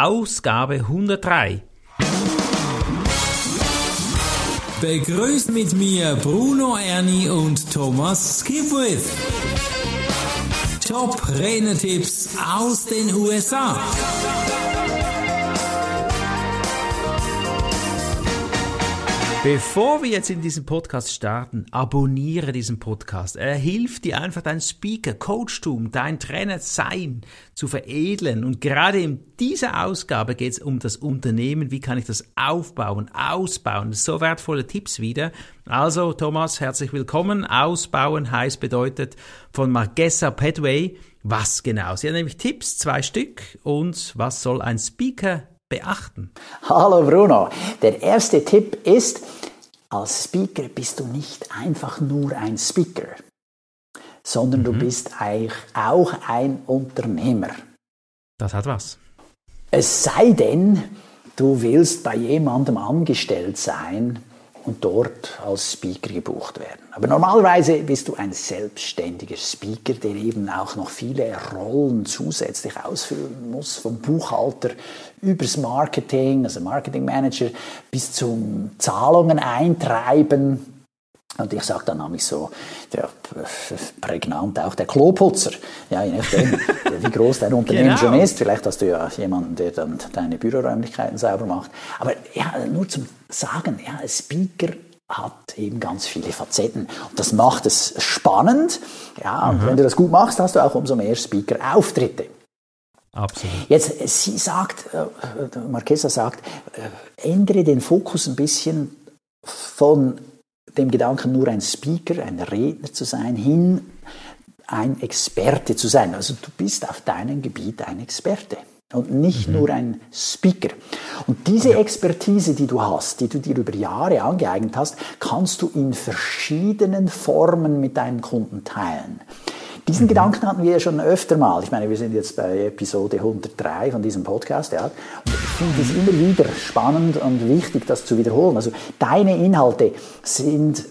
Ausgabe 103. Begrüßt mit mir Bruno Ernie und Thomas Skipwith. Top Renetipps aus den USA. Bevor wir jetzt in diesen Podcast starten, abonniere diesen Podcast. Er hilft dir einfach dein Speaker, Coachtum, dein Trainer sein zu veredeln. Und gerade in dieser Ausgabe geht es um das Unternehmen. Wie kann ich das aufbauen, ausbauen? So wertvolle Tipps wieder. Also Thomas, herzlich willkommen. Ausbauen heißt bedeutet von Margessa Padway. Was genau? Sie hat nämlich Tipps, zwei Stück. Und was soll ein Speaker beachten? Hallo Bruno. Der erste Tipp ist, als Speaker bist du nicht einfach nur ein Speaker, sondern mhm. du bist eigentlich auch ein Unternehmer. Das hat was. Es sei denn, du willst bei jemandem angestellt sein, und dort als Speaker gebucht werden. Aber normalerweise bist du ein selbstständiger Speaker, der eben auch noch viele Rollen zusätzlich ausfüllen muss, vom Buchhalter übers Marketing, also Marketing Manager, bis zum Zahlungen eintreiben, und ich sage dann nämlich so, der prägnant auch der Kloputzer. Ja, je nachdem, wie groß dein Unternehmen genau. schon ist. Vielleicht hast du ja jemanden, der dann deine Büroräumlichkeiten sauber macht. Aber ja, nur zum Sagen, ja, ein Speaker hat eben ganz viele Facetten. Und das macht es spannend. Ja, und mhm. wenn du das gut machst, hast du auch umso mehr Speaker-Auftritte. Absolut. Jetzt, sie sagt, äh, Marquesa sagt, äh, ändere den Fokus ein bisschen von dem Gedanken, nur ein Speaker, ein Redner zu sein, hin ein Experte zu sein. Also du bist auf deinem Gebiet ein Experte und nicht mhm. nur ein Speaker. Und diese Expertise, die du hast, die du dir über Jahre angeeignet hast, kannst du in verschiedenen Formen mit deinen Kunden teilen. Diesen mhm. Gedanken hatten wir ja schon öfter mal. Ich meine, wir sind jetzt bei Episode 103 von diesem Podcast. Ja. Und ich finde es immer wieder spannend und wichtig, das zu wiederholen. Also deine Inhalte sind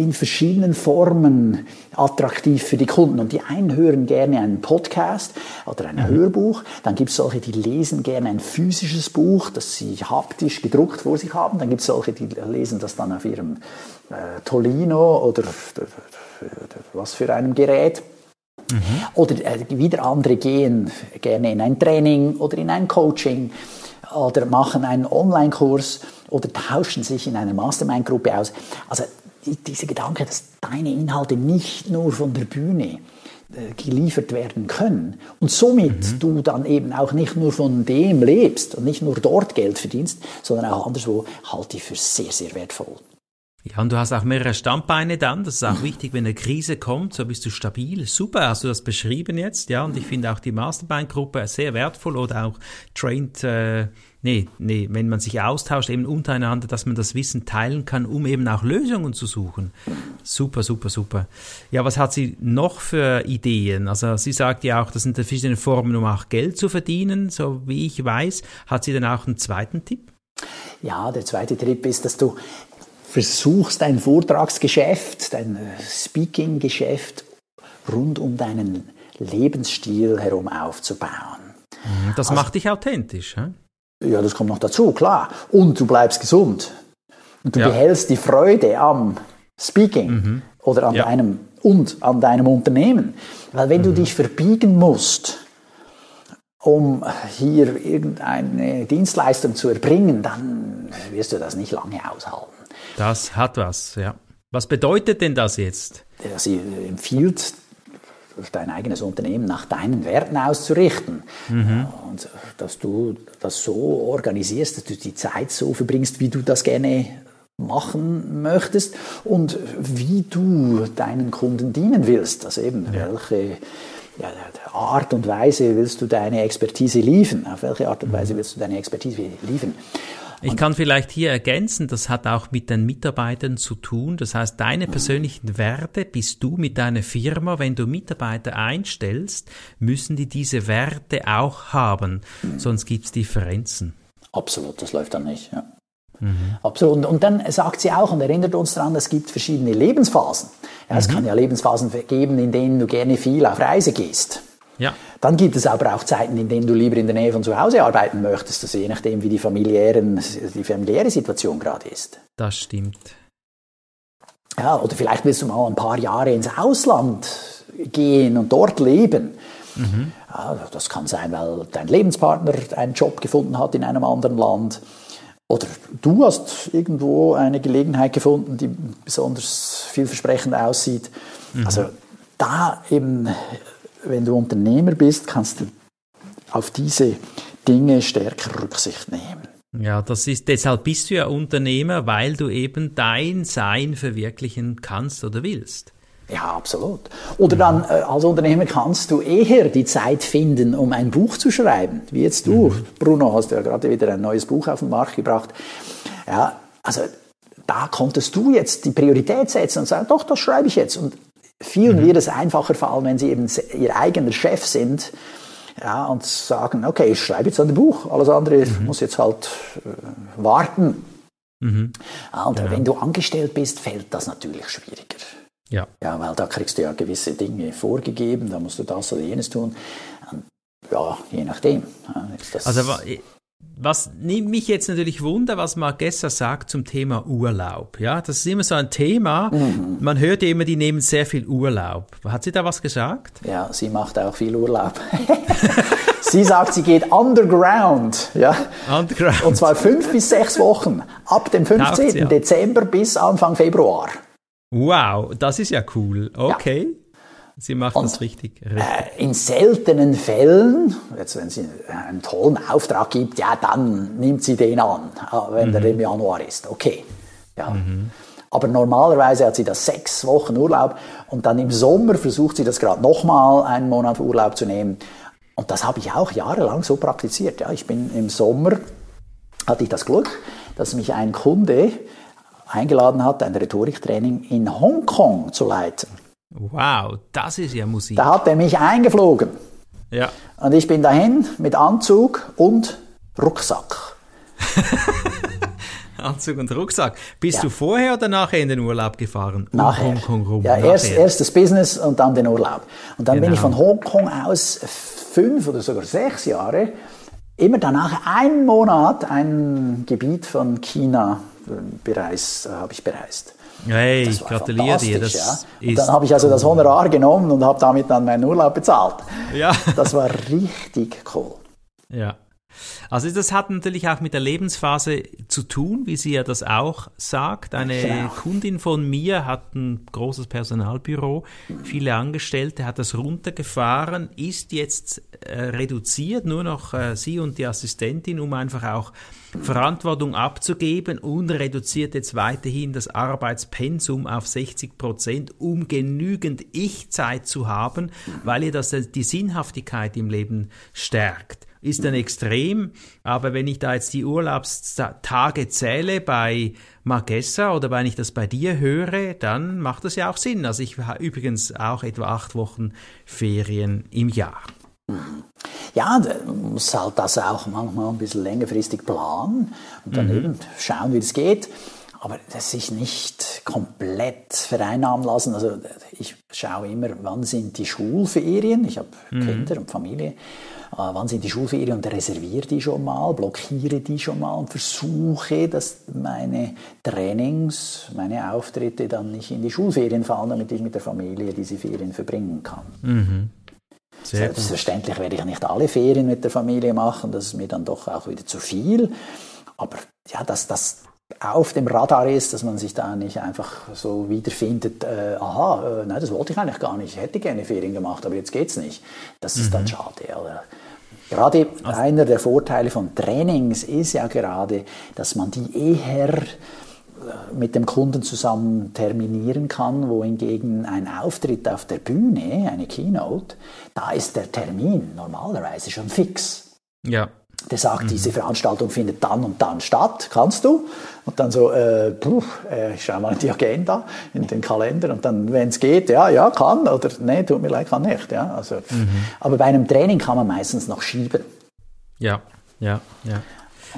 in verschiedenen Formen attraktiv für die Kunden. Und die einen hören gerne einen Podcast oder ein mhm. Hörbuch. Dann gibt es solche, die lesen gerne ein physisches Buch, das sie haptisch gedruckt vor sich haben. Dann gibt es solche, die lesen das dann auf ihrem äh, Tolino oder was für einem Gerät. Mhm. Oder äh, wieder andere gehen gerne in ein Training oder in ein Coaching oder machen einen Online-Kurs oder tauschen sich in einer Mastermind-Gruppe aus. Also die, dieser Gedanke, dass deine Inhalte nicht nur von der Bühne äh, geliefert werden können und somit mhm. du dann eben auch nicht nur von dem lebst und nicht nur dort Geld verdienst, sondern auch anderswo, halte ich für sehr, sehr wertvoll. Ja, und du hast auch mehrere Standbeine dann. Das ist auch wichtig, wenn eine Krise kommt, so bist du stabil. Super, hast du das beschrieben jetzt, ja. Und ich finde auch die Mastermind-Gruppe sehr wertvoll oder auch Trained, äh, nee, nee, wenn man sich austauscht eben untereinander, dass man das Wissen teilen kann, um eben auch Lösungen zu suchen. Super, super, super. Ja, was hat sie noch für Ideen? Also sie sagt ja auch, das sind verschiedene Formen, um auch Geld zu verdienen, so wie ich weiß. Hat sie dann auch einen zweiten Tipp? Ja, der zweite Tipp ist, dass du versuchst, dein Vortragsgeschäft, dein äh, Speaking-Geschäft rund um deinen Lebensstil herum aufzubauen. Mhm, das also, macht dich authentisch. He? Ja, das kommt noch dazu, klar. Und du bleibst gesund. Und du ja. behältst die Freude am Speaking mhm. oder an ja. deinem und an deinem Unternehmen. Weil wenn mhm. du dich verbiegen musst, um hier irgendeine Dienstleistung zu erbringen, dann wirst du das nicht lange aushalten. Das hat was, ja. Was bedeutet denn das jetzt? Sie empfiehlt, dein eigenes Unternehmen nach deinen Werten auszurichten. Mhm. Und dass du das so organisierst, dass du die Zeit so verbringst, wie du das gerne machen möchtest und wie du deinen Kunden dienen willst. Also eben, ja. welche ja, Art und Weise willst du deine Expertise liefern? Auf welche Art und Weise willst du deine Expertise liefern? Ich kann vielleicht hier ergänzen, das hat auch mit den Mitarbeitern zu tun. Das heißt, deine persönlichen Werte bist du mit deiner Firma, wenn du Mitarbeiter einstellst, müssen die diese Werte auch haben, sonst gibt's Differenzen. Absolut, das läuft dann nicht. Ja. Mhm. Absolut. Und, dann sagt sie auch und erinnert uns daran, es gibt verschiedene Lebensphasen. Ja, es mhm. kann ja Lebensphasen geben, in denen du gerne viel auf Reise gehst. Ja. Dann gibt es aber auch Zeiten, in denen du lieber in der Nähe von zu Hause arbeiten möchtest, also je nachdem, wie die, familiären, die familiäre Situation gerade ist. Das stimmt. Ja, oder vielleicht willst du mal ein paar Jahre ins Ausland gehen und dort leben. Mhm. Ja, das kann sein, weil dein Lebenspartner einen Job gefunden hat in einem anderen Land. Oder du hast irgendwo eine Gelegenheit gefunden, die besonders vielversprechend aussieht. Mhm. Also da eben, wenn du Unternehmer bist, kannst du auf diese Dinge stärker Rücksicht nehmen. Ja, das ist, deshalb bist du ja Unternehmer, weil du eben dein Sein verwirklichen kannst oder willst. Ja, absolut. Oder dann äh, als Unternehmer kannst du eher die Zeit finden, um ein Buch zu schreiben. Wie jetzt du, mhm. Bruno, hast ja gerade wieder ein neues Buch auf den Markt gebracht. Ja, also da konntest du jetzt die Priorität setzen und sagen, doch, das schreibe ich jetzt. Und vielen mhm. wird es einfacher fallen, wenn sie eben ihr eigener Chef sind ja, und sagen, okay, ich schreibe jetzt ein Buch, alles andere mhm. muss jetzt halt äh, warten. Mhm. Ja, und genau. wenn du angestellt bist, fällt das natürlich schwieriger. Ja. ja, weil da kriegst du ja gewisse Dinge vorgegeben, da musst du das oder jenes tun. Und ja, je nachdem. also was nimmt mich jetzt natürlich wunder, was Margessa sagt zum Thema Urlaub. Ja, das ist immer so ein Thema. Mhm. Man hört ja immer, die nehmen sehr viel Urlaub. Hat sie da was gesagt? Ja, sie macht auch viel Urlaub. sie sagt, sie geht underground. Ja. Underground. Und zwar fünf bis sechs Wochen. Ab dem 15. Ja. Dezember bis Anfang Februar. Wow, das ist ja cool. Okay. Ja. Sie macht und, das richtig. richtig. Äh, in seltenen Fällen, jetzt wenn sie einen tollen Auftrag gibt, ja, dann nimmt sie den an, äh, wenn mhm. der im Januar ist. Okay. Ja. Mhm. Aber normalerweise hat sie das sechs Wochen Urlaub und dann im Sommer versucht sie das gerade nochmal einen Monat Urlaub zu nehmen. Und das habe ich auch jahrelang so praktiziert. Ja, ich bin im Sommer, hatte ich das Glück, dass mich ein Kunde eingeladen hat, ein Rhetoriktraining in Hongkong zu leiten. Wow, das ist ja Musik. Da hat er mich eingeflogen. Ja. Und ich bin dahin mit Anzug und Rucksack. Anzug und Rucksack. Bist ja. du vorher oder nachher in den Urlaub gefahren? Um nachher. Hongkong rum? Ja, nachher. Erst, erst das Business und dann den Urlaub. Und dann genau. bin ich genau. von Hongkong aus fünf oder sogar sechs Jahre immer danach einen Monat ein Gebiet von China bereist, äh, habe ich bereist. Hey, ich gratuliere dir. Das ja. Und dann habe ich also das Honorar genommen und habe damit dann meinen Urlaub bezahlt. Ja. Das war richtig cool. Ja. Also das hat natürlich auch mit der Lebensphase zu tun, wie sie ja das auch sagt. Eine genau. Kundin von mir hat ein großes Personalbüro, viele Angestellte, hat das runtergefahren, ist jetzt äh, reduziert, nur noch äh, sie und die Assistentin, um einfach auch Verantwortung abzugeben und reduziert jetzt weiterhin das Arbeitspensum auf 60 Prozent, um genügend Ich-Zeit zu haben, weil ihr das die Sinnhaftigkeit im Leben stärkt ist ein Extrem. Aber wenn ich da jetzt die Urlaubstage zähle bei Margessa oder wenn ich das bei dir höre, dann macht das ja auch Sinn. Also ich habe übrigens auch etwa acht Wochen Ferien im Jahr. Ja, man muss halt das auch manchmal ein bisschen längerfristig planen und dann mhm. eben schauen, wie es geht. Aber das sich nicht komplett vereinnahmen lassen. Also ich schaue immer, wann sind die Schulferien. Ich habe mhm. Kinder und Familie. Wann sind die Schulferien und reserviere die schon mal, blockiere die schon mal und versuche, dass meine Trainings, meine Auftritte dann nicht in die Schulferien fallen, damit ich mit der Familie diese Ferien verbringen kann. Mhm. Selbstverständlich werde ich nicht alle Ferien mit der Familie machen, das ist mir dann doch auch wieder zu viel. Aber ja, dass das auf dem Radar ist, dass man sich da nicht einfach so wiederfindet, äh, aha, äh, nein, das wollte ich eigentlich gar nicht, ich hätte gerne Ferien gemacht, aber jetzt geht's nicht. Das ist mhm. dann schade. Oder? Gerade also, einer der Vorteile von Trainings ist ja gerade, dass man die eher äh, mit dem Kunden zusammen terminieren kann, wohingegen ein Auftritt auf der Bühne, eine Keynote, da ist der Termin normalerweise schon fix. Ja. Der sagt, mhm. diese Veranstaltung findet dann und dann statt, kannst du? Und dann so, äh, puh, äh, ich schau mal in die Agenda, in den Kalender und dann, wenn es geht, ja, ja, kann oder nee, tut mir leid, kann nicht. Ja, also, mhm. Aber bei einem Training kann man meistens noch schieben. Ja, ja, ja.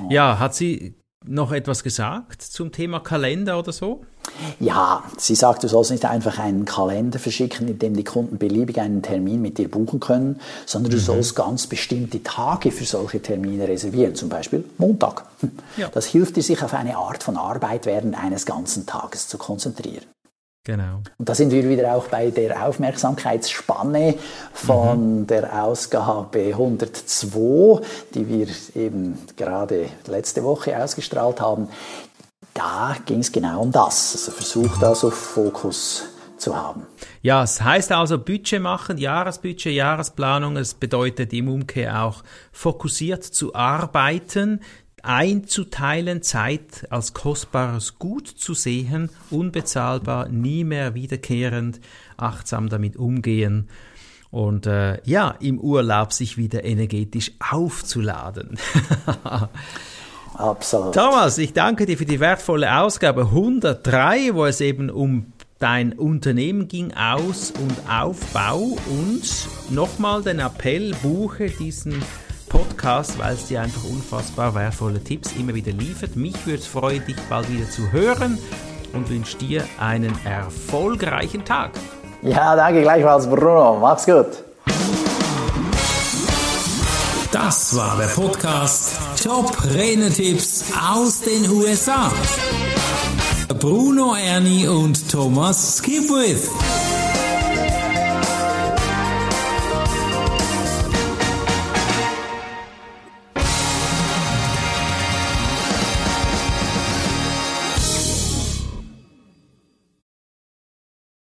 Ja, hat sie noch etwas gesagt zum Thema Kalender oder so? Ja, sie sagt, du sollst nicht einfach einen Kalender verschicken, in dem die Kunden beliebig einen Termin mit dir buchen können, sondern du mhm. sollst ganz bestimmte Tage für solche Termine reservieren, zum Beispiel Montag. Ja. Das hilft dir, sich auf eine Art von Arbeit während eines ganzen Tages zu konzentrieren. Genau. Und da sind wir wieder auch bei der Aufmerksamkeitsspanne von mhm. der Ausgabe 102, die wir eben gerade letzte Woche ausgestrahlt haben. Da ging es genau um das. Also versucht also Fokus zu haben. Ja, es heißt also Budget machen, Jahresbudget, Jahresplanung. Es bedeutet im Umkehr auch fokussiert zu arbeiten, einzuteilen, Zeit als kostbares Gut zu sehen, unbezahlbar, nie mehr wiederkehrend, achtsam damit umgehen und äh, ja, im Urlaub sich wieder energetisch aufzuladen. Absolut. Thomas, ich danke dir für die wertvolle Ausgabe 103, wo es eben um dein Unternehmen ging, Aus- und Aufbau und nochmal den Appell, buche diesen Podcast, weil es dir einfach unfassbar wertvolle Tipps immer wieder liefert. Mich würde es freuen, dich bald wieder zu hören und wünsche dir einen erfolgreichen Tag. Ja, danke gleichfalls, Bruno. Mach's gut. Das war der Podcast Top Renetipps aus den USA. Bruno Ernie und Thomas Skipwith.